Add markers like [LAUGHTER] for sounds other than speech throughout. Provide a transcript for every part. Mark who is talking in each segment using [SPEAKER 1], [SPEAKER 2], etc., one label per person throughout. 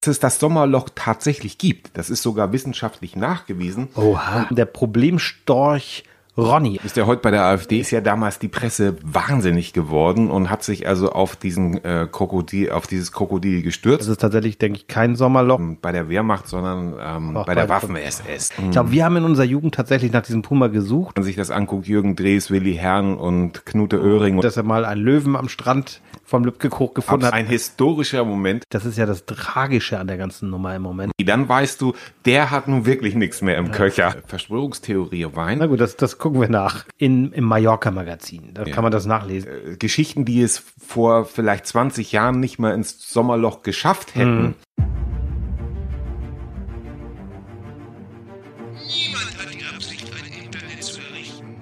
[SPEAKER 1] dass es das Sommerloch tatsächlich gibt. Das ist sogar wissenschaftlich nachgewiesen.
[SPEAKER 2] Oha. Der Problemstorch Ronny.
[SPEAKER 1] Ist ja heute bei der AfD, ist ja damals die Presse wahnsinnig geworden und hat sich also auf diesen äh, Krokodil, auf dieses Krokodil gestürzt.
[SPEAKER 2] Das ist tatsächlich, denke ich, kein Sommerloch.
[SPEAKER 1] Bei der Wehrmacht, sondern ähm, bei der Waffen-SS.
[SPEAKER 2] Ich glaube, wir haben in unserer Jugend tatsächlich nach diesem Puma gesucht.
[SPEAKER 1] Wenn man sich das anguckt, Jürgen Drees, Willi Herrn und Knute Oehring.
[SPEAKER 2] Dass er mal einen Löwen am Strand vom Lübcke-Koch gefunden hat.
[SPEAKER 1] Ein historischer Moment.
[SPEAKER 2] Das ist ja das Tragische an der ganzen Nummer im Moment.
[SPEAKER 1] Dann weißt du, der hat nun wirklich nichts mehr im ja. Köcher. Verschwörungstheorie Wein.
[SPEAKER 2] Na gut, das, das gucken wir nach. In, Im Mallorca-Magazin. Da ja. kann man das nachlesen.
[SPEAKER 1] Äh, Geschichten, die es vor vielleicht 20 Jahren nicht mal ins Sommerloch geschafft hätten. Mhm.
[SPEAKER 3] Niemand hat die Absicht, ein Internet zu errichten.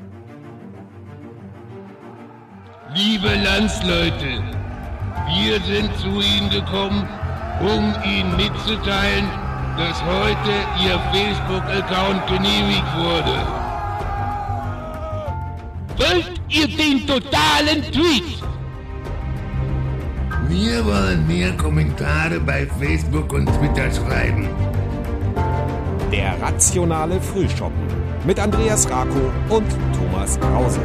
[SPEAKER 3] Liebe Landsleute, wir sind zu Ihnen gekommen, um Ihnen mitzuteilen, dass heute Ihr Facebook-Account genehmigt wurde. Wollt ihr den totalen Tweet? Wir wollen mehr Kommentare bei Facebook und Twitter schreiben.
[SPEAKER 4] Der rationale Frühschoppen mit Andreas Rako und Thomas Krause.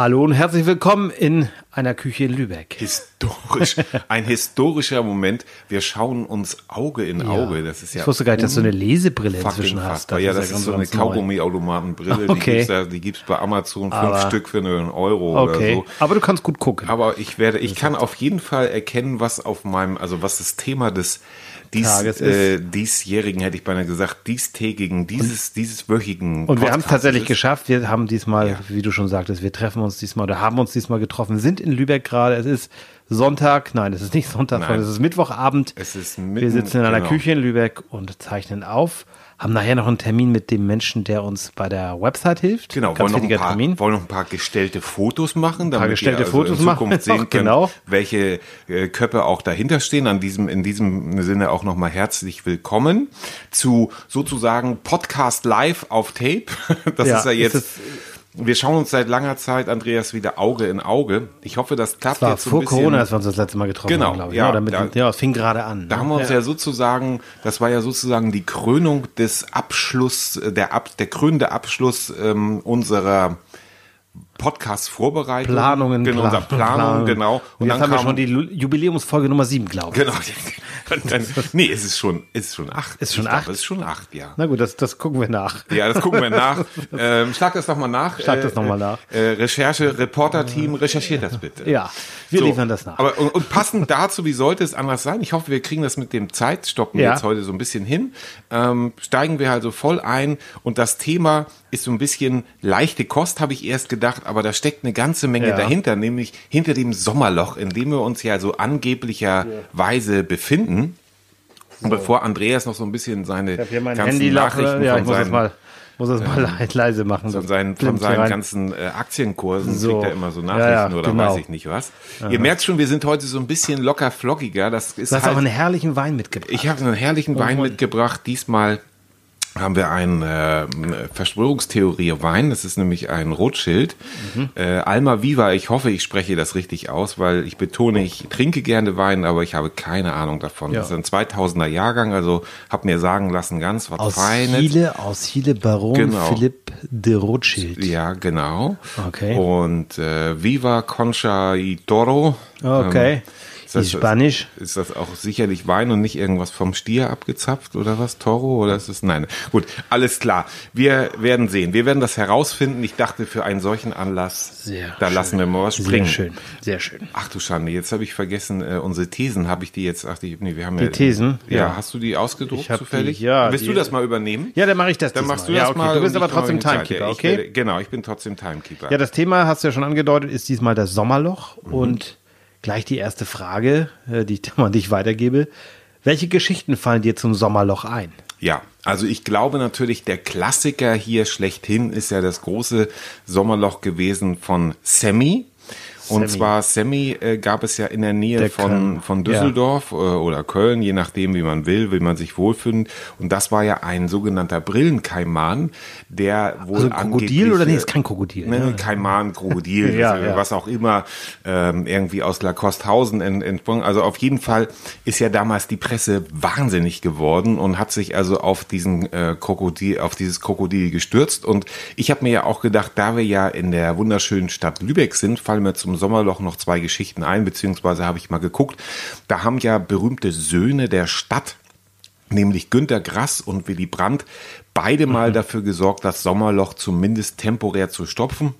[SPEAKER 2] Hallo und herzlich willkommen in einer Küche in Lübeck.
[SPEAKER 1] Historisch, ein historischer Moment. Wir schauen uns Auge in Auge. Das ist ja
[SPEAKER 2] ich wusste gar nicht, dass du eine Lesebrille inzwischen hast.
[SPEAKER 1] Das ja, das ist, ist so eine Kaugummi-Automatenbrille. [LAUGHS]
[SPEAKER 2] Okay.
[SPEAKER 1] Die gibt es bei Amazon fünf Aber, Stück für einen Euro
[SPEAKER 2] okay.
[SPEAKER 1] oder so.
[SPEAKER 2] Aber du kannst gut gucken.
[SPEAKER 1] Aber ich werde, ich kann auf jeden Fall erkennen, was auf meinem, also was das Thema des dies, äh, diesjährigen, hätte ich beinahe gesagt, diestägigen, dieses, dieses wöchigen.
[SPEAKER 2] Und wir haben es tatsächlich ist. geschafft. Wir haben diesmal, ja. wie du schon sagtest, wir treffen uns diesmal oder haben uns diesmal getroffen, sind in Lübeck gerade. Es ist Sonntag, nein, es ist nicht Sonntag, sondern es ist Mittwochabend.
[SPEAKER 1] Es ist mitten,
[SPEAKER 2] Wir sitzen in einer genau. Küche in Lübeck und zeichnen auf haben nachher noch einen Termin mit dem Menschen, der uns bei der Website hilft.
[SPEAKER 1] Genau, Ganz wollen noch, ein paar, Termin. wollen noch ein paar gestellte Fotos machen,
[SPEAKER 2] damit gestellte also Fotos in Zukunft
[SPEAKER 1] machen. [LAUGHS] sehen könnt, genau. welche äh, Köpfe auch dahinter stehen. An diesem, in diesem Sinne auch nochmal herzlich willkommen zu sozusagen Podcast Live auf Tape. [LAUGHS] Das ja, ist ja jetzt. Ist wir schauen uns seit langer Zeit, Andreas, wieder Auge in Auge. Ich hoffe, das klappt
[SPEAKER 2] das war
[SPEAKER 1] jetzt
[SPEAKER 2] so vor Corona, als wir uns das letzte Mal getroffen
[SPEAKER 1] genau,
[SPEAKER 2] haben, glaube ich.
[SPEAKER 1] Ja,
[SPEAKER 2] ja, damit, da, ja, es fing gerade an.
[SPEAKER 1] Da ne? haben wir uns ja. ja. sozusagen, das war ja sozusagen die Krönung des Abschluss, der, Ab, der krönende Abschluss ähm, unserer Podcast-Vorbereitung.
[SPEAKER 2] Planungen.
[SPEAKER 1] Genau, Plan, Planung, genau.
[SPEAKER 2] Und, Und jetzt dann haben wir schon die Jubiläumsfolge Nummer sieben, glaube
[SPEAKER 1] ich. Genau. Dann, nee, es ist schon, es ist schon acht.
[SPEAKER 2] Ist schon acht?
[SPEAKER 1] es ist schon acht, ja.
[SPEAKER 2] Na gut, das, das gucken wir nach.
[SPEAKER 1] Ja, das gucken wir nach. [LAUGHS] ähm, schlag das doch mal nach.
[SPEAKER 2] Schlag das nochmal nach.
[SPEAKER 1] Äh, Recherche, Reporter-Team, recherchiert das bitte.
[SPEAKER 2] Ja, wir so, liefern das nach.
[SPEAKER 1] Aber, und, und passend dazu, wie sollte es anders sein? Ich hoffe, wir kriegen das mit dem Zeitstoppen ja. jetzt heute so ein bisschen hin. Ähm, steigen wir also voll ein und das Thema ist so ein bisschen leichte Kost, habe ich erst gedacht, aber da steckt eine ganze Menge ja. dahinter, nämlich hinter dem Sommerloch, in dem wir uns ja so angeblicherweise ja. befinden. Und bevor Andreas noch so ein bisschen seine
[SPEAKER 2] ganzen Handy Nachrichten
[SPEAKER 1] ja,
[SPEAKER 2] von seinen, mal, muss das mal ähm, [LAUGHS] [LAUGHS] leise machen.
[SPEAKER 1] Von seinen, von seinen ganzen äh, Aktienkursen so. kriegt er immer so Nachrichten ja, ja, oder genau. weiß ich nicht was. Aha. Ihr merkt schon, wir sind heute so ein bisschen locker flockiger. Das ist
[SPEAKER 2] du hast
[SPEAKER 1] halt,
[SPEAKER 2] auch einen herrlichen Wein mitgebracht.
[SPEAKER 1] Ich habe einen herrlichen Wein mitgebracht. Diesmal haben wir einen äh, Verschwörungstheorie Wein. Das ist nämlich ein Rotschild. Mhm. Äh, Alma Viva. Ich hoffe, ich spreche das richtig aus, weil ich betone, ich trinke gerne Wein, aber ich habe keine Ahnung davon. Ja. Das ist ein 2000er Jahrgang, also habe mir sagen lassen, ganz was
[SPEAKER 2] aus
[SPEAKER 1] Feines.
[SPEAKER 2] Chile, aus Chile Baron genau. Philipp de Rothschild.
[SPEAKER 1] Ja, genau.
[SPEAKER 2] Okay.
[SPEAKER 1] Und äh, Viva Concha y Toro.
[SPEAKER 2] Okay. Ähm, ist das, Spanisch?
[SPEAKER 1] Ist das auch sicherlich Wein und nicht irgendwas vom Stier abgezapft oder was? Toro oder ist es? Nein. Gut, alles klar. Wir werden sehen. Wir werden das herausfinden. Ich dachte, für einen solchen Anlass,
[SPEAKER 2] Sehr
[SPEAKER 1] da
[SPEAKER 2] schön.
[SPEAKER 1] lassen wir mal was springen.
[SPEAKER 2] Sehr schön. Sehr schön.
[SPEAKER 1] Ach du Schande, jetzt habe ich vergessen, äh, unsere Thesen habe ich die jetzt, ach, die, nee, wir haben
[SPEAKER 2] die
[SPEAKER 1] ja,
[SPEAKER 2] Thesen?
[SPEAKER 1] Ja, ja, hast du die ausgedruckt zufällig?
[SPEAKER 2] Die, ja.
[SPEAKER 1] Willst
[SPEAKER 2] die,
[SPEAKER 1] du das mal übernehmen?
[SPEAKER 2] Ja, dann mache ich das
[SPEAKER 1] Dann machst du
[SPEAKER 2] ja,
[SPEAKER 1] das
[SPEAKER 2] okay.
[SPEAKER 1] mal.
[SPEAKER 2] Du bist aber trotzdem Timekeeper, okay?
[SPEAKER 1] Werde, genau, ich bin trotzdem Timekeeper.
[SPEAKER 2] Ja, das Thema hast du ja schon angedeutet, ist diesmal das Sommerloch mhm. und Gleich die erste Frage, äh, die ich [LAUGHS] an dich weitergebe. Welche Geschichten fallen dir zum Sommerloch ein?
[SPEAKER 1] Ja, also ich glaube natürlich, der Klassiker hier schlechthin ist ja das große Sommerloch gewesen von Sammy. Und zwar Semi äh, gab es ja in der Nähe
[SPEAKER 2] Der
[SPEAKER 1] von, von Düsseldorf äh, oder Köln, je nachdem, wie man will, will man sich wohlfühlen. Und das war ja ein sogenannter Brillenkaiman, der wohl
[SPEAKER 2] Also Krokodil oder nee, ist kein Krokodil.
[SPEAKER 1] Ne,
[SPEAKER 2] ne?
[SPEAKER 1] Kaiman, Krokodil, [LAUGHS]
[SPEAKER 2] Ja, ja.
[SPEAKER 1] was auch immer, ähm, irgendwie aus Lakosthausen ent, entsprungen. Also auf jeden Fall ist ja damals die Presse wahnsinnig geworden und hat sich also auf diesen äh, Krokodil, auf dieses Krokodil gestürzt. Und ich habe mir ja auch gedacht, da wir ja in der wunderschönen Stadt Lübeck sind, fallen mir zum Sommerloch noch zwei Geschichten ein, beziehungsweise habe ich mal geguckt. Da haben ja berühmte Söhne der Stadt nämlich Günter Grass und Willy Brandt, beide
[SPEAKER 2] Mhm.
[SPEAKER 1] mal dafür gesorgt, das Sommerloch zumindest temporär zu stopfen.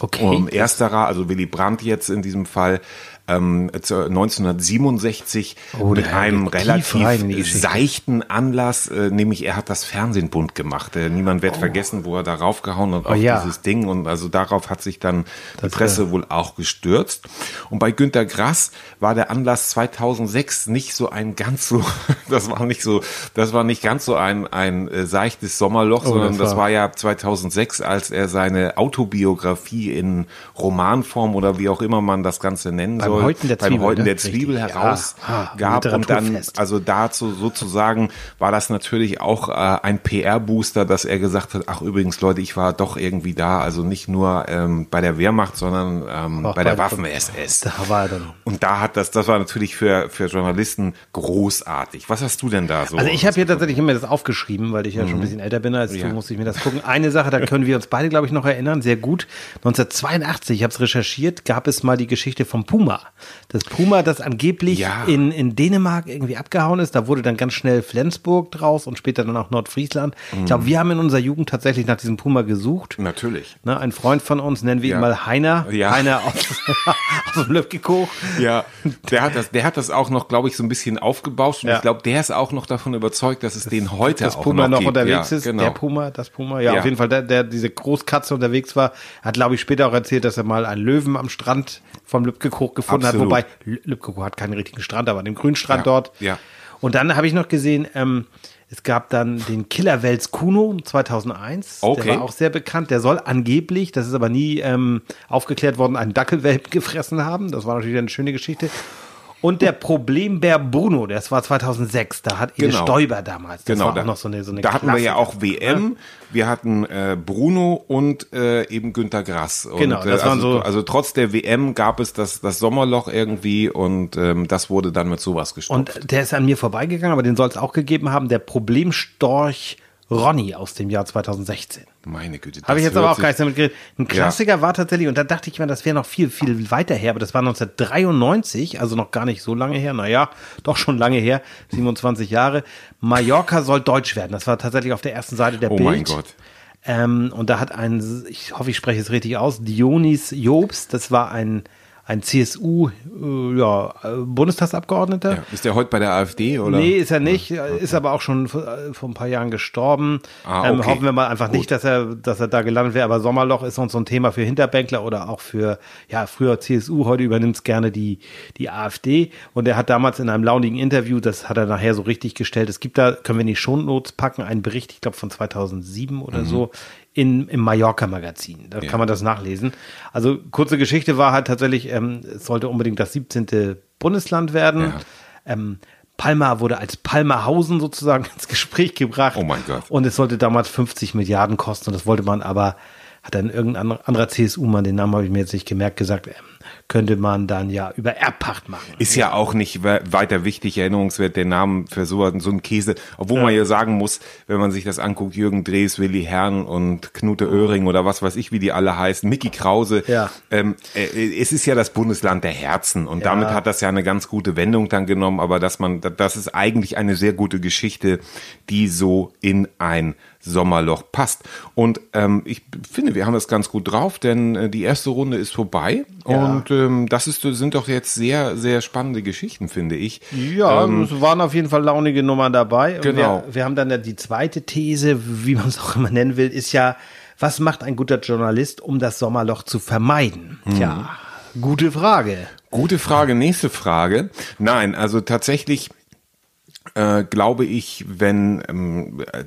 [SPEAKER 2] Okay.
[SPEAKER 1] Um, ersterer, also Willy Brandt jetzt in diesem Fall, ähm, zu- 1967
[SPEAKER 2] Oh,
[SPEAKER 1] mit einem relativ seichten Anlass, äh, nämlich er hat das Fernsehen bunt gemacht. Äh, niemand wird vergessen, wo er da raufgehauen hat auf
[SPEAKER 2] Oh ja.
[SPEAKER 1] dieses Ding und also darauf hat sich dann die
[SPEAKER 2] Das,
[SPEAKER 1] Presse wohl auch gestürzt. Und bei Günter Grass war der Anlass 2006 nicht so ein ganz so, [LAUGHS] das war nicht so, das war nicht ganz so ein, ein äh, seichtes Sommerloch, sondern
[SPEAKER 2] das
[SPEAKER 1] das
[SPEAKER 2] war-
[SPEAKER 1] war ja 2006, als er seine Autobiografie in Romanform oder wie auch immer man das Ganze nennen
[SPEAKER 2] Beim
[SPEAKER 1] soll,
[SPEAKER 2] Häuten der
[SPEAKER 1] beim
[SPEAKER 2] Zwiebel,
[SPEAKER 1] Häuten
[SPEAKER 2] ne?
[SPEAKER 1] der Zwiebel
[SPEAKER 2] Richtig. Ja.
[SPEAKER 1] herausgab
[SPEAKER 2] Ah,
[SPEAKER 1] und dann, also dazu sozusagen war das natürlich auch äh, ein PR-Booster, dass er gesagt hat, ach übrigens Leute, ich war doch irgendwie da, also nicht nur ähm, bei der Wehrmacht, sondern ähm,
[SPEAKER 2] Auch
[SPEAKER 1] bei der
[SPEAKER 2] bei-
[SPEAKER 1] Waffen-SS.
[SPEAKER 2] Da war er dann.
[SPEAKER 1] Und da hat das, das war natürlich für, für Journalisten großartig. Was hast du denn da so?
[SPEAKER 2] Also ich habe hier tatsächlich immer das aufgeschrieben, weil ich ja schon ein bisschen älter bin als
[SPEAKER 1] Mhm. Ja.
[SPEAKER 2] du, musste ich mir das gucken. Eine Sache, da können wir uns beide, glaube ich, noch erinnern, sehr gut. 1982, ich habe es recherchiert, gab es mal die Geschichte vom Puma. Das Puma, das angeblich
[SPEAKER 1] Ja.
[SPEAKER 2] in, in Dänemark irgendwie abgehauen ist. Da wurde dann ganz schnell Flensburg draus und später dann auch Nordfriesland. Ich
[SPEAKER 1] Mhm.
[SPEAKER 2] glaube, wir haben in unserer Jugend tatsächlich nach diesem Puma gesucht.
[SPEAKER 1] Natürlich.
[SPEAKER 2] Ne, ein Freund von uns, nennen wir
[SPEAKER 1] Ja.
[SPEAKER 2] ihn mal Heiner.
[SPEAKER 1] Ja.
[SPEAKER 2] Heiner aus, [LAUGHS] aus dem Löbkekoch.
[SPEAKER 1] Ja, der hat das, der hat das auch noch, glaube ich, so ein bisschen aufgebauscht und ich glaube, der ist auch noch davon überzeugt, dass es den heute
[SPEAKER 2] das
[SPEAKER 1] auch
[SPEAKER 2] Puma noch
[SPEAKER 1] gibt.
[SPEAKER 2] unterwegs
[SPEAKER 1] ja,
[SPEAKER 2] ist.
[SPEAKER 1] Genau.
[SPEAKER 2] Der Puma, das Puma. Ja,
[SPEAKER 1] Ja.
[SPEAKER 2] auf jeden Fall, der, der diese Großkatze unterwegs war, hat, glaube ich, später auch erzählt, dass er mal einen Löwen am Strand vom Lübkekoch gefunden
[SPEAKER 1] Absolut.
[SPEAKER 2] hat. Wobei, Lü- Lübkekoch hat keinen richtigen Strand, aber den Grünstrand
[SPEAKER 1] Ja,
[SPEAKER 2] dort.
[SPEAKER 1] ja.
[SPEAKER 2] Und dann habe ich noch gesehen, ähm, es gab dann den Killerwels Kuno 2001.
[SPEAKER 1] Okay.
[SPEAKER 2] Der war auch sehr bekannt. Der soll angeblich, das ist aber nie ähm, aufgeklärt worden, einen Dackelwelpen [LAUGHS] gefressen haben. Das war natürlich eine schöne Geschichte. Und der Problembär Bruno, das war 2006. Da hat Ede
[SPEAKER 1] Genau.
[SPEAKER 2] Stoiber damals. Das
[SPEAKER 1] Genau,
[SPEAKER 2] war
[SPEAKER 1] da,
[SPEAKER 2] auch noch so eine, so eine
[SPEAKER 1] da hatten wir ja auch WM, wir hatten äh, Bruno und äh, eben Günter Grass. Und,
[SPEAKER 2] Genau, das
[SPEAKER 1] äh,
[SPEAKER 2] waren
[SPEAKER 1] also,
[SPEAKER 2] so-
[SPEAKER 1] also trotz der WM gab es das, das Sommerloch irgendwie und ähm, das wurde dann mit sowas gestopft.
[SPEAKER 2] Und der ist an mir vorbeigegangen, aber den soll es auch gegeben haben. Der Problemstorch Ronny aus dem Jahr 2016.
[SPEAKER 1] Meine Güte.
[SPEAKER 2] Habe ich jetzt aber auch gar nicht damit geredet. Ein Klassiker war tatsächlich, und da dachte ich mir, das wäre noch viel, viel weiter her, aber das war 1993, also noch gar nicht so lange her. Naja, doch schon lange her, 27 Jahre. Mallorca soll deutsch werden. Das war tatsächlich auf der ersten Seite der
[SPEAKER 1] Oh
[SPEAKER 2] Bild.
[SPEAKER 1] mein Gott.
[SPEAKER 2] Ähm, und da hat ein, ich hoffe, ich spreche es richtig aus, Dionis Jobs, das war ein, ein CSU, äh, ja, äh, Bundestagsabgeordneter.
[SPEAKER 1] Ja, ist der heute bei der AfD oder?
[SPEAKER 2] Nee, ist er nicht, ist aber auch schon vor, äh, vor ein paar Jahren gestorben.
[SPEAKER 1] Ah,
[SPEAKER 2] ähm,
[SPEAKER 1] okay.
[SPEAKER 2] hoffen wir mal einfach
[SPEAKER 1] Gut.
[SPEAKER 2] nicht, dass er, dass er da gelandet wäre. Aber Sommerloch ist uns so ein Thema für Hinterbänkler oder auch für, ja, früher CSU, heute übernimmt es gerne die, die AfD. Und er hat damals in einem launigen Interview, das hat er nachher so richtig gestellt, es gibt da, können wir in die Shownotes packen, einen Bericht, ich glaube von 2007 oder
[SPEAKER 1] Mhm.
[SPEAKER 2] so, in, im Mallorca-Magazin. Da kann man das nachlesen. Also kurze Geschichte war halt tatsächlich, ähm, es sollte unbedingt das 17. Bundesland werden.
[SPEAKER 1] Ja.
[SPEAKER 2] Ähm, Palma wurde als Palmerhausen sozusagen [LAUGHS] ins Gespräch gebracht.
[SPEAKER 1] Oh mein Gott.
[SPEAKER 2] Und es sollte damals 50 Milliarden kosten. Und das wollte man aber, hat dann irgendein anderer CSU-Mann, den Namen habe ich mir jetzt nicht gemerkt, gesagt, ähm, könnte man dann ja über Erbpacht machen.
[SPEAKER 1] Ist ja auch nicht we- weiter wichtig, erinnerungswert, der Name für so, so einen Käse. Obwohl man ja sagen muss, wenn man sich das anguckt, Jürgen Drees, Willi Herrn und Knute Oehring oder was weiß ich, wie die alle heißen, Mickey Krause.
[SPEAKER 2] Ja.
[SPEAKER 1] Ähm, äh, es ist ja das Bundesland der Herzen und damit hat das ja eine ganz gute Wendung dann genommen, aber dass man, das ist eigentlich eine sehr gute Geschichte, die so in ein Sommerloch passt. Und ähm, ich finde, wir haben das ganz gut drauf, denn äh, die erste Runde ist vorbei
[SPEAKER 2] Ja.
[SPEAKER 1] und ähm, das ist, sind doch jetzt sehr, sehr spannende Geschichten, finde ich.
[SPEAKER 2] Ja, es waren auf jeden Fall launige Nummern dabei. Und
[SPEAKER 1] Genau.
[SPEAKER 2] Wir, wir haben dann ja die zweite These, wie man es auch immer nennen will, ist ja, was macht ein guter Journalist, um das Sommerloch zu vermeiden? Tja, gute Frage.
[SPEAKER 1] Gute Frage, nächste Frage. Nein, also tatsächlich äh, glaube ich, wenn ähm, äh,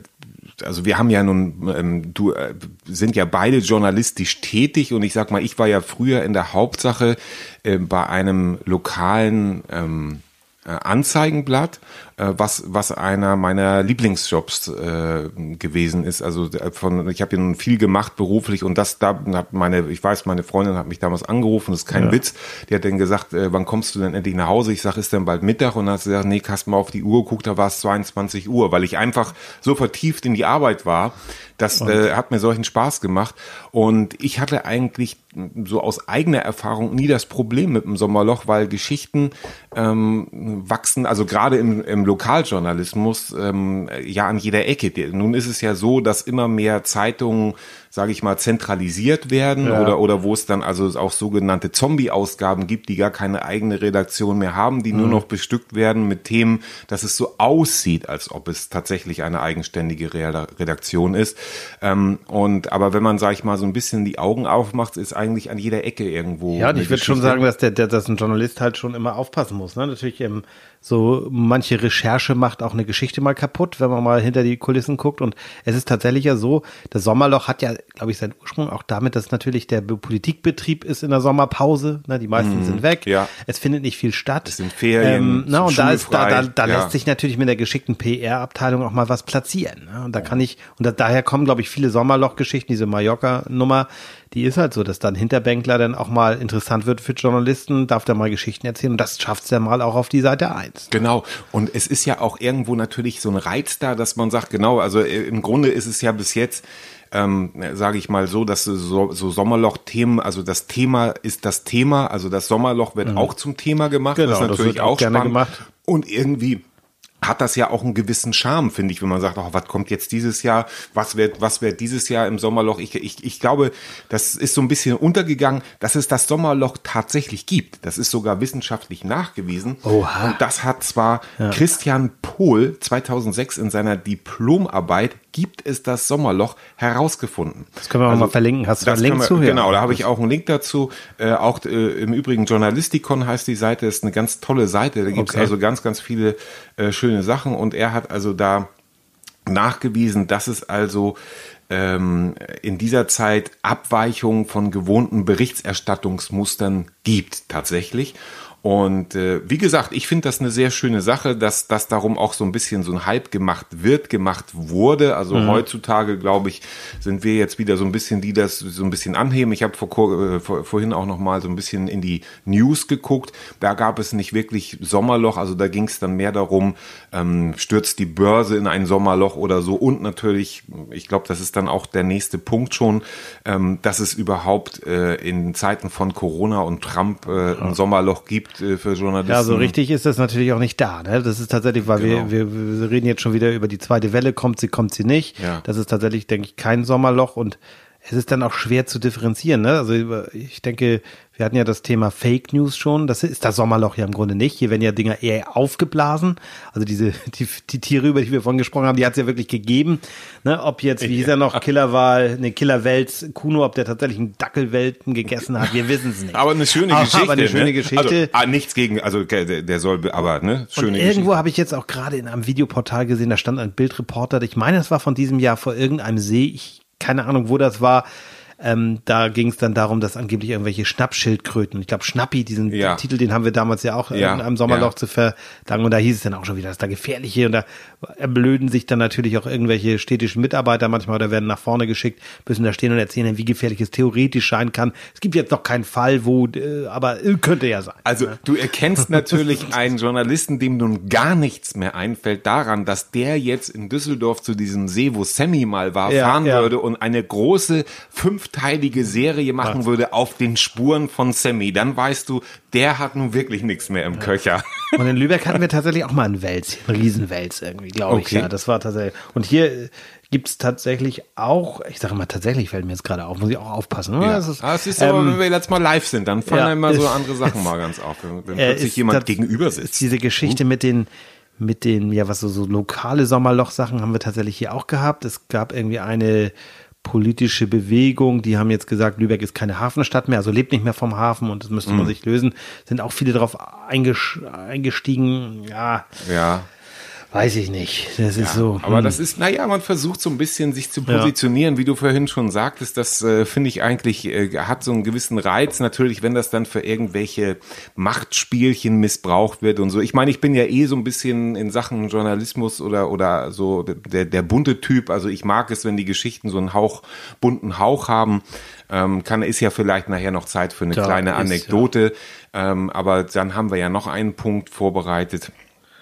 [SPEAKER 1] also wir haben ja nun, ähm, du äh, sind ja beide journalistisch tätig und ich sag mal, ich war ja früher in der Hauptsache äh, bei einem lokalen ähm, äh, Anzeigenblatt, was was einer meiner Lieblingsjobs äh, gewesen ist. Also äh, von ich habe ja nun viel gemacht beruflich und das da hat meine ich weiß meine Freundin hat mich damals angerufen, das ist kein ja. Witz. Die hat dann gesagt, äh, wann kommst du denn endlich nach Hause? Ich sage, ist denn bald Mittag und dann hat sie gesagt, nee, hast mal auf die Uhr guckt, da war es 22 Uhr, weil ich einfach so vertieft in die Arbeit war. Das äh, hat mir solchen Spaß gemacht und ich hatte eigentlich so aus eigener Erfahrung nie das Problem mit dem Sommerloch, weil Geschichten ähm, wachsen, also gerade im, im Lokaljournalismus, ähm, ja an jeder Ecke. Nun ist es ja so, dass immer mehr Zeitungen sage ich mal, zentralisiert werden ja. oder, oder wo es dann also auch sogenannte Zombie-Ausgaben gibt, die gar keine eigene Redaktion mehr haben, die mhm. nur noch bestückt werden mit Themen, dass es so aussieht, als ob es tatsächlich eine eigenständige Redaktion ist. Ähm, und aber wenn man, sage ich mal, so ein bisschen die Augen aufmacht, ist eigentlich an jeder Ecke irgendwo.
[SPEAKER 2] Ja, ich würde schon sagen, dass der, der, dass ein Journalist halt schon immer aufpassen muss. Ne? Natürlich ähm, so manche Recherche macht auch eine Geschichte mal kaputt, wenn man mal hinter die Kulissen guckt. Und es ist tatsächlich ja so, das Sommerloch hat ja, glaube ich, seinen Ursprung auch damit, dass natürlich der Politikbetrieb ist in der Sommerpause. Ne? Die meisten mhm, sind weg. Ja. Es findet nicht viel statt.
[SPEAKER 1] Es sind Ferien. Ähm,
[SPEAKER 2] na, und da, ist, da, da, da ja. lässt sich natürlich mit der geschickten PR-Abteilung auch mal was platzieren. Ne? Und da kann ich, und da, daher kommen, glaube ich, viele Sommerloch-Geschichten, diese Mallorca-Nummer, die ist halt so, dass dann Hinterbänkler dann auch mal interessant wird für Journalisten, darf da mal Geschichten erzählen und das schafft es ja mal auch auf die Seite 1.
[SPEAKER 1] Genau. Und es ist ja auch irgendwo natürlich so ein Reiz da, dass man sagt, genau, also äh, im Grunde ist es ja bis jetzt ähm, sage ich mal so, dass so, so Sommerloch-Themen, also das Thema ist das Thema, also das Sommerloch wird mhm. auch zum Thema gemacht,
[SPEAKER 2] genau, das ist natürlich das auch, auch gerne spannend. gemacht.
[SPEAKER 1] Und irgendwie hat das ja auch einen gewissen Charme, finde ich, wenn man sagt, oh, was kommt jetzt dieses Jahr, was wird, was wird dieses Jahr im Sommerloch? Ich, ich, ich glaube, das ist so ein bisschen untergegangen, dass es das Sommerloch tatsächlich gibt. Das ist sogar wissenschaftlich nachgewiesen.
[SPEAKER 2] Oha.
[SPEAKER 1] Und das hat zwar ja. Christian Pohl 2006 in seiner Diplomarbeit gibt es das Sommerloch herausgefunden.
[SPEAKER 2] Das können wir also, mal verlinken. Hast du einen Link wir, zu?
[SPEAKER 1] Genau, da habe ich auch einen Link dazu. Äh, auch äh, im Übrigen Journalistikon heißt die Seite, ist eine ganz tolle Seite. Da gibt es okay. also ganz, ganz viele äh, schöne Sachen. Und er hat also da nachgewiesen, dass es also ähm, in dieser Zeit Abweichungen von gewohnten Berichterstattungsmustern gibt tatsächlich. Und äh, wie gesagt, ich finde das eine sehr schöne Sache, dass das darum auch so ein bisschen so ein Hype gemacht wird, gemacht wurde. Also mhm. heutzutage, glaube ich, sind wir jetzt wieder so ein bisschen, die das so ein bisschen anheben. Ich habe vor, äh, vor, vorhin auch noch mal so ein bisschen in die News geguckt. Da gab es nicht wirklich Sommerloch. Also da ging es dann mehr darum, ähm, stürzt die Börse in ein Sommerloch oder so. Und natürlich, ich glaube, das ist dann auch der nächste Punkt schon, ähm, dass es überhaupt äh, in Zeiten von Corona und Trump äh, ein Sommerloch gibt äh, für Journalisten.
[SPEAKER 2] Ja, so richtig ist das natürlich auch nicht da. Ne? Das ist tatsächlich, weil genau. wir, wir, wir reden jetzt schon wieder über die zweite Welle, kommt sie, kommt sie nicht. Ja. Das ist tatsächlich, denke ich, kein Sommerloch und es ist dann auch schwer zu differenzieren. Ne? Also ich denke, wir hatten ja das Thema Fake News schon. Das ist das Sommerloch ja im Grunde nicht. Hier werden ja Dinger eher aufgeblasen. Also diese, [LAUGHS] die, die Tiere, über die wir vorhin gesprochen haben, die hat es ja wirklich gegeben. Ne? Ob jetzt, wie hieß er noch, Killerwahl, ne, Killerwelts, Kuno, ob der tatsächlich einen Dackelwelten gegessen hat, wir wissen es nicht.
[SPEAKER 1] Aber eine schöne [LAUGHS] aber, Geschichte. Aber
[SPEAKER 2] eine schöne ne? Geschichte.
[SPEAKER 1] Also, ah, nichts gegen, also der, der soll, aber ne,
[SPEAKER 2] schöne Und irgendwo habe ich jetzt auch gerade in einem Videoportal gesehen, da stand ein Bildreporter, ich meine, es war von diesem Jahr vor irgendeinem See, ich keine Ahnung, wo das war, ähm, da ging es dann darum, dass angeblich irgendwelche Schnappschildkröten, ich glaube Schnappi, diesen ja. Titel, den haben wir damals ja auch ja. in einem Sommerloch ja. zu verdanken. Und da hieß es dann auch schon wieder, dass da gefährliche und da erblöden sich dann natürlich auch irgendwelche städtischen Mitarbeiter manchmal oder werden nach vorne geschickt, müssen da stehen und erzählen, wie gefährlich es theoretisch sein kann. Es gibt jetzt noch keinen Fall, wo, äh, aber äh, könnte ja sein.
[SPEAKER 1] Also ne? du erkennst natürlich einen Journalisten, dem nun gar nichts mehr einfällt, daran, dass der jetzt in Düsseldorf zu diesem See, wo Sammy mal war, fahren würde und eine große fünf fünfteilige Serie machen würde auf den Spuren von Sammy, dann weißt du, der hat nun wirklich nichts mehr im ja. Köcher.
[SPEAKER 2] Und in Lübeck hatten wir tatsächlich auch mal einen Wels, einen Riesenwels irgendwie, glaube okay. ich. Ja, das war tatsächlich. Und hier gibt es tatsächlich auch, ich sage mal tatsächlich fällt mir jetzt gerade auf, muss ich auch aufpassen.
[SPEAKER 1] Ja. Das ist, ah, es ist ähm, aber, wenn wir jetzt mal live sind, dann fallen ja, immer so andere [LAUGHS] Sachen mal ganz auf, wenn, wenn äh, plötzlich jemand gegenüber sitzt.
[SPEAKER 2] Diese Geschichte uh. mit den mit den, ja, was so, so lokale Sommerloch-Sachen haben wir tatsächlich hier auch gehabt. Es gab irgendwie eine politische Bewegung, die haben jetzt gesagt, Lübeck ist keine Hafenstadt mehr, also lebt nicht mehr vom Hafen und das müsste man mhm. sich lösen. Sind auch viele darauf eingestiegen, ja.
[SPEAKER 1] Ja.
[SPEAKER 2] Weiß ich nicht. Das ist so.
[SPEAKER 1] Aber
[SPEAKER 2] hm.
[SPEAKER 1] das ist, naja, man versucht so ein bisschen sich zu positionieren, wie du vorhin schon sagtest. Das äh, finde ich eigentlich, äh, hat so einen gewissen Reiz. Natürlich, wenn das dann für irgendwelche Machtspielchen missbraucht wird und so. Ich meine, ich bin ja eh so ein bisschen in Sachen Journalismus oder, oder so der, der bunte Typ. Also ich mag es, wenn die Geschichten so einen Hauch, bunten Hauch haben. Ähm, kann, ist ja vielleicht nachher noch Zeit für eine
[SPEAKER 2] Da
[SPEAKER 1] kleine
[SPEAKER 2] ist,
[SPEAKER 1] Anekdote. Ähm, aber dann haben wir ja noch einen Punkt vorbereitet.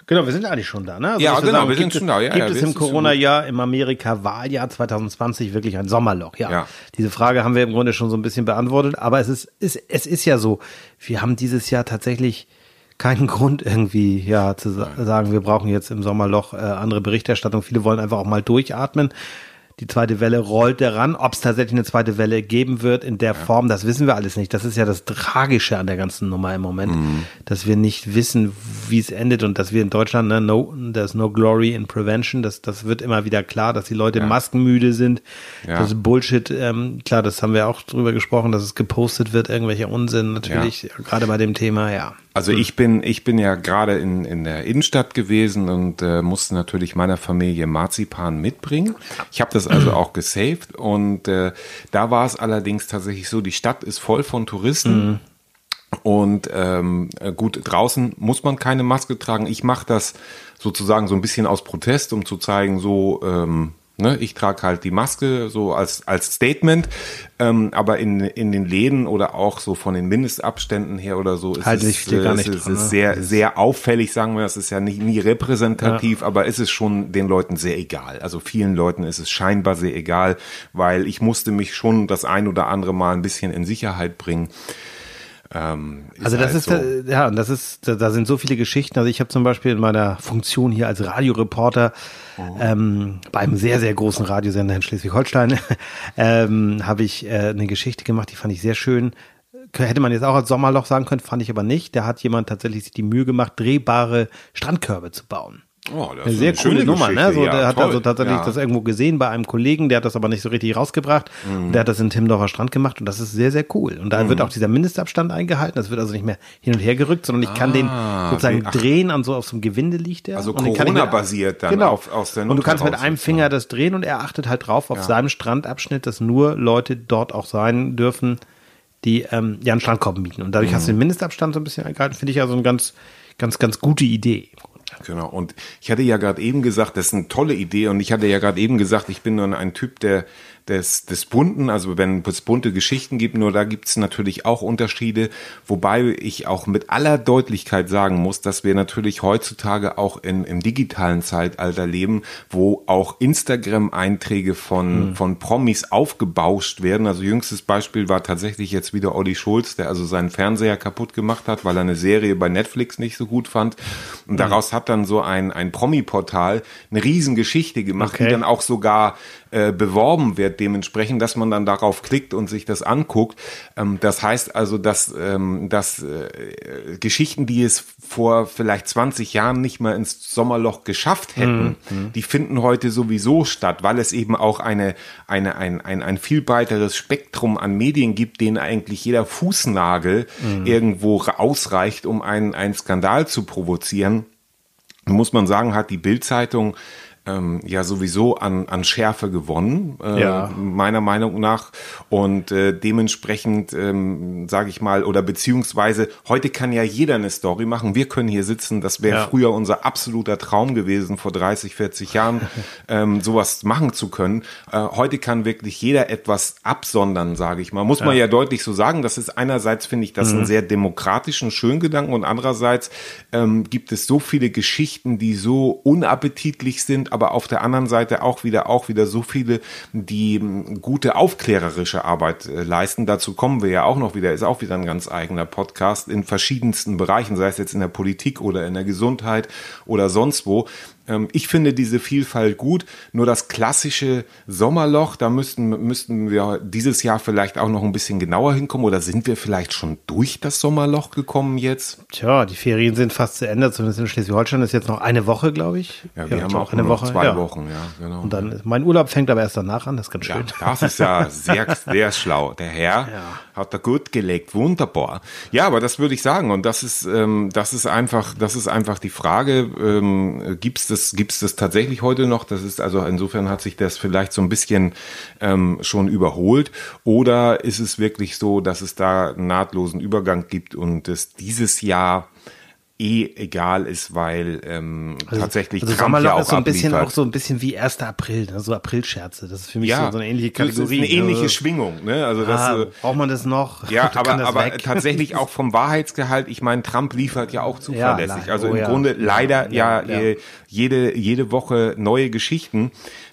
[SPEAKER 2] Genau, wir sind eigentlich schon da, ne? Also
[SPEAKER 1] Ja, genau, wir
[SPEAKER 2] gibt
[SPEAKER 1] sind schon da, ja,
[SPEAKER 2] Gibt
[SPEAKER 1] ja,
[SPEAKER 2] es im Corona-Jahr im Amerika-Wahljahr 2020 wirklich ein Sommerloch? Ja.
[SPEAKER 1] Ja.
[SPEAKER 2] Diese Frage haben wir im Grunde schon so ein bisschen beantwortet, aber es ist, ist, es ist ja so, wir haben dieses Jahr tatsächlich keinen Grund irgendwie, ja, zu sa sagen, wir brauchen jetzt im Sommerloch äh, andere Berichterstattung. Viele wollen einfach auch mal durchatmen. Die zweite Welle rollt daran. Ob es tatsächlich eine zweite Welle geben wird in der Form, das wissen wir alles nicht. Das ist ja das Tragische an der ganzen Nummer im Moment,
[SPEAKER 1] Mhm.
[SPEAKER 2] dass wir nicht wissen, wie es endet und dass wir in Deutschland, ne, no, there's no glory in prevention. Das, das wird immer wieder klar, dass die Leute maskenmüde sind.
[SPEAKER 1] Ja.
[SPEAKER 2] Das ist Bullshit. Ähm, klar, das haben wir auch drüber gesprochen, dass es gepostet wird, irgendwelcher Unsinn natürlich, gerade bei dem Thema, ja.
[SPEAKER 1] Also ich bin, ich bin ja gerade in, in der Innenstadt gewesen und äh, musste natürlich meiner Familie Marzipan mitbringen. Ich habe das also auch gesaved und äh, da war es allerdings tatsächlich so, die Stadt ist voll von Touristen. Und ähm, äh, gut, draußen muss man keine Maske tragen. Ich mache das sozusagen so ein bisschen aus Protest, um zu zeigen, so ähm, ne, ich trage halt die Maske so als als Statement. Ähm, aber in in den Läden oder auch so von den Mindestabständen her oder so ist
[SPEAKER 2] Halten
[SPEAKER 1] es,
[SPEAKER 2] sich viele gar
[SPEAKER 1] äh,
[SPEAKER 2] nicht
[SPEAKER 1] es,
[SPEAKER 2] dran,
[SPEAKER 1] ist
[SPEAKER 2] ne?
[SPEAKER 1] sehr sehr auffällig, sagen wir. Es ist ja nicht nie repräsentativ, aber es ist schon den Leuten sehr egal. Also vielen Leuten ist es scheinbar sehr egal, weil ich musste mich schon das ein oder andere Mal ein bisschen in Sicherheit bringen. Ähm,
[SPEAKER 2] Also das
[SPEAKER 1] halt
[SPEAKER 2] ist,
[SPEAKER 1] so.
[SPEAKER 2] äh, ja, das ist, da, da sind so viele Geschichten. Also ich habe zum Beispiel in meiner Funktion hier als Radioreporter ähm, bei einem sehr, sehr großen Radiosender in Schleswig-Holstein [LAUGHS] ähm, habe ich äh, eine Geschichte gemacht, die fand ich sehr schön. Hätte man jetzt auch als Sommerloch sagen können, fand ich aber nicht. Da hat jemand tatsächlich sich die Mühe gemacht, drehbare Strandkörbe zu bauen.
[SPEAKER 1] Oh, das
[SPEAKER 2] Eine
[SPEAKER 1] ist
[SPEAKER 2] sehr
[SPEAKER 1] eine
[SPEAKER 2] coole
[SPEAKER 1] schöne
[SPEAKER 2] Nummer, ne?
[SPEAKER 1] Geschichte.
[SPEAKER 2] So,
[SPEAKER 1] Ja,
[SPEAKER 2] der hat also tatsächlich
[SPEAKER 1] Ja.
[SPEAKER 2] das irgendwo gesehen bei einem Kollegen, der hat das aber nicht so richtig rausgebracht.
[SPEAKER 1] Mhm.
[SPEAKER 2] Der hat das in Timmendorfer Strand gemacht und das ist sehr, sehr cool. Und da wird auch dieser Mindestabstand eingehalten. Das wird also nicht mehr hin und her gerückt, sondern ich kann den sozusagen
[SPEAKER 1] ach.
[SPEAKER 2] drehen an so auf so einem Gewinde liegt der.
[SPEAKER 1] Ah, Also Corona-basiert dann
[SPEAKER 2] genau.
[SPEAKER 1] auf- aus der
[SPEAKER 2] Und du
[SPEAKER 1] Not
[SPEAKER 2] kannst mit einem. Finger das drehen und er achtet halt drauf auf seinem Strandabschnitt, dass nur Leute dort auch sein dürfen, die ähm, ja einen Strandkorb mieten. Und dadurch hast du den Mindestabstand so ein bisschen eingehalten. Finde ich also eine ganz, ganz, ganz gute Idee.
[SPEAKER 1] Genau. Und ich hatte ja gerade eben gesagt, das ist eine tolle Idee. Und ich hatte ja gerade eben gesagt, ich bin dann ein Typ der des, des Bunten, also wenn es bunte Geschichten gibt, nur da gibt es natürlich auch Unterschiede, wobei ich auch mit aller Deutlichkeit sagen muss, dass wir natürlich heutzutage auch in, im digitalen Zeitalter leben, wo auch Instagram-Einträge von, von Promis aufgebauscht werden. Also jüngstes Beispiel war tatsächlich jetzt wieder Olli Schulz, der also seinen Fernseher kaputt gemacht hat, weil er eine Serie bei Netflix nicht so gut fand. Und daraus hat dann so ein, ein Promi-Portal eine Riesengeschichte gemacht,
[SPEAKER 2] Okay.
[SPEAKER 1] die dann auch sogar äh, beworben wird dementsprechend, dass man dann darauf klickt und sich das anguckt. Ähm, das heißt also, dass, ähm, dass äh, Geschichten, die es vor vielleicht 20 Jahren nicht mehr ins Sommerloch geschafft hätten, die finden heute sowieso statt, weil es eben auch eine, eine, ein, ein, ein viel breiteres Spektrum an Medien gibt, denen eigentlich jeder Fußnagel irgendwo ausreicht, um einen, einen Skandal zu provozieren. Muss man sagen, hat die Bild-Zeitung ähm, ja sowieso an, an Schärfe gewonnen, äh,
[SPEAKER 2] Ja.
[SPEAKER 1] meiner Meinung nach. Und äh, dementsprechend, ähm, sage ich mal, oder beziehungsweise heute kann ja jeder eine Story machen. Wir können hier sitzen, das wäre
[SPEAKER 2] Ja.
[SPEAKER 1] früher unser absoluter Traum gewesen, vor 30, 40 Jahren [LAUGHS] ähm, sowas machen zu können. Äh, heute kann wirklich jeder etwas absondern, sage ich mal. Muss man ja deutlich so sagen. Das ist einerseits, finde ich, das einen sehr demokratischen, schönen Gedanken und andererseits ähm, gibt es so viele Geschichten, die so unappetitlich sind, aber auf der anderen Seite auch wieder, auch wieder so viele, die ähm, gute aufklärerische Arbeit äh, leisten. Dazu kommen wir ja auch noch wieder, ist auch wieder ein ganz eigener Podcast in verschiedensten Bereichen, sei es jetzt in der Politik oder in der Gesundheit oder sonst wo. Ähm, Ich finde diese Vielfalt gut, nur das klassische Sommerloch, da müssten, müssten wir dieses Jahr vielleicht auch noch ein bisschen genauer hinkommen oder sind wir vielleicht schon durch das Sommerloch gekommen jetzt?
[SPEAKER 2] Tja, die Ferien sind fast zu Ende, zumindest in Schleswig-Holstein ist jetzt noch eine Woche, glaube ich.
[SPEAKER 1] Ja, wir haben
[SPEAKER 2] noch
[SPEAKER 1] auch nur noch zwei
[SPEAKER 2] ja.
[SPEAKER 1] Wochen, ja, genau.
[SPEAKER 2] Und dann, mein Urlaub fängt aber erst danach an, das ist ganz
[SPEAKER 1] Ja,
[SPEAKER 2] schön.
[SPEAKER 1] das ist ja [LAUGHS] sehr, sehr schlau. Der Herr hat da gut gelegt, wunderbar. Ja, aber das würde ich sagen. Und das ist, ähm, das ist einfach, das ist einfach die Frage: ähm, Gibt es das das, gibt's das tatsächlich heute noch? Das ist also insofern hat sich das vielleicht so ein bisschen ähm, schon überholt. Oder ist es wirklich so, dass es da einen nahtlosen Übergang gibt und es dieses Jahr eh egal ist, weil ähm, also, tatsächlich
[SPEAKER 2] also Trump ja auch ist so ein bisschen auch so ein bisschen wie 1. April, ne? so Aprilscherze. Das ist für mich ja, so, so eine ähnliche Kategorie.
[SPEAKER 1] Das ist eine ähnliche also, Schwingung. Ne? Also das,
[SPEAKER 2] ah, braucht man das noch?
[SPEAKER 1] Ja, [LAUGHS] aber, aber [LAUGHS] tatsächlich auch vom Wahrheitsgehalt. Ich meine, Trump liefert ja auch zuverlässig. Ja, also im oh, Grunde leider ja, ja, jede jede Woche neue Geschichten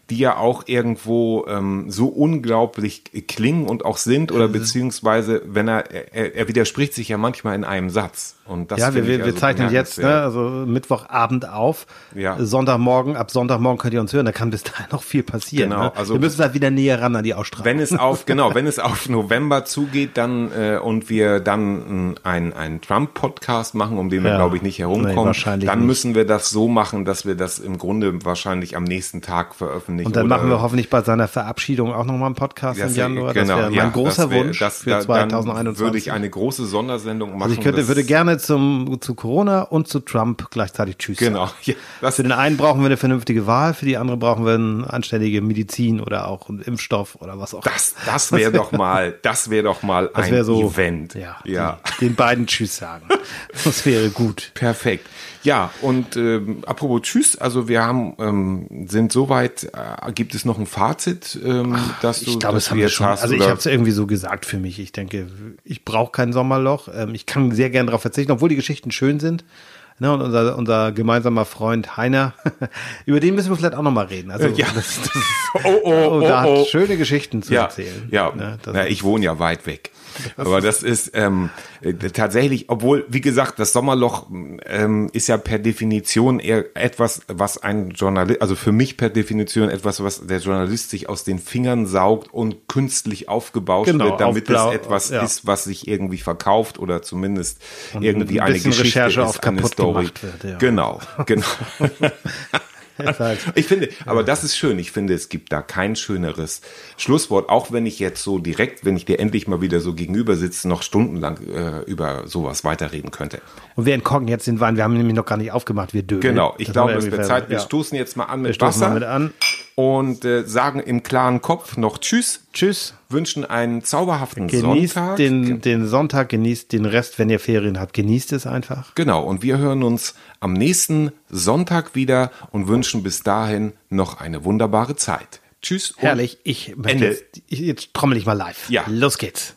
[SPEAKER 1] die ja auch irgendwo ähm, so unglaublich klingen und auch sind oder beziehungsweise wenn er, er, er widerspricht sich ja manchmal in einem Satz. Und das
[SPEAKER 2] ja, wir, wir,
[SPEAKER 1] also
[SPEAKER 2] wir zeichnen jetzt, ne, also Mittwochabend auf. Ja. Sonntagmorgen, ab Sonntagmorgen könnt ihr uns hören, da kann bis dahin noch viel passieren. Genau, ne? also wir müssen halt wieder näher ran an die Ausstrahlung.
[SPEAKER 1] Wenn es auf, [LAUGHS] genau, wenn es auf November zugeht, dann äh, und wir dann einen ein Trump-Podcast machen, um den wir, ja. glaube ich, nicht herumkommen, nee, dann müssen wir das so machen, dass wir das im Grunde wahrscheinlich am nächsten Tag veröffentlichen.
[SPEAKER 2] Und dann machen wir hoffentlich bei seiner Verabschiedung auch nochmal einen Podcast
[SPEAKER 1] im
[SPEAKER 2] Januar.
[SPEAKER 1] Genau, das wäre
[SPEAKER 2] mein ja, großer wär, Wunsch
[SPEAKER 1] das,
[SPEAKER 2] für 2021.
[SPEAKER 1] Dann würde ich eine große Sondersendung machen.
[SPEAKER 2] Also ich könnte, würde gerne zum, zu Corona und zu Trump gleichzeitig Tschüss
[SPEAKER 1] Genau.
[SPEAKER 2] Ja, für den einen brauchen wir eine vernünftige Wahl, für die andere brauchen wir eine anständige Medizin oder auch einen Impfstoff oder was auch.
[SPEAKER 1] Das, das wäre doch mal, das wäre doch mal das ein so, Event.
[SPEAKER 2] Ja, ja. Die, den beiden Tschüss sagen. Das wäre gut.
[SPEAKER 1] Perfekt. Ja, und ähm, apropos Tschüss, also wir haben ähm, sind soweit, äh, gibt es noch ein Fazit, ähm, Ach, dass
[SPEAKER 2] du ich glaube, das haben wir schon. Hast, also ich habe es irgendwie so gesagt für mich. Ich denke, ich brauche kein Sommerloch. Ähm, ich kann sehr gern darauf verzichten, obwohl die Geschichten schön sind. Ne, und unser, unser gemeinsamer Freund Heiner, [LAUGHS] über den müssen wir vielleicht auch nochmal reden. Also, ja. das, das, [LAUGHS] oh, oh, oh, [LAUGHS] da oh, hat schöne Geschichten zu
[SPEAKER 1] ja,
[SPEAKER 2] erzählen.
[SPEAKER 1] Ja, ne, ja ich wohne ja weit weg. [LAUGHS] Aber das ist ähm, äh, tatsächlich, obwohl, wie gesagt, das Sommerloch ähm, ist ja per Definition eher etwas, was ein Journalist, also für mich per Definition etwas, was der Journalist sich aus den Fingern saugt und künstlich aufgebaut genau, wird, damit es etwas ja. ist, was sich irgendwie verkauft oder zumindest und irgendwie ein eine Geschichte
[SPEAKER 2] Recherche
[SPEAKER 1] ist,
[SPEAKER 2] auf eine Story. Wird,
[SPEAKER 1] ja. Genau, [LAUGHS] genau. [LAUGHS] Halt ich finde, aber das ist schön. Ich finde, es gibt da kein schöneres Schlusswort, auch wenn ich jetzt so direkt, wenn ich dir endlich mal wieder so gegenüber sitze, noch stundenlang äh, über sowas weiterreden könnte.
[SPEAKER 2] Und wir entkorken jetzt den Wein. Wir haben nämlich noch gar nicht aufgemacht. Wir dürfen.
[SPEAKER 1] Genau. Ich glaube, es wird Zeit. Wir ja. stoßen jetzt mal an mit wir Wasser. Mal mit an. Und äh, sagen im klaren Kopf noch Tschüss.
[SPEAKER 2] Tschüss.
[SPEAKER 1] Wünschen einen zauberhaften
[SPEAKER 2] genießt
[SPEAKER 1] Sonntag.
[SPEAKER 2] Den, den Sonntag, genießt den Rest, wenn ihr Ferien habt. Genießt es einfach.
[SPEAKER 1] Genau. Und wir hören uns am nächsten Sonntag wieder und wünschen bis dahin noch eine wunderbare Zeit. Tschüss.
[SPEAKER 2] Herrlich. Ich, Ende. Jetzt, jetzt trommel ich mal live.
[SPEAKER 1] Ja.
[SPEAKER 2] Los geht's.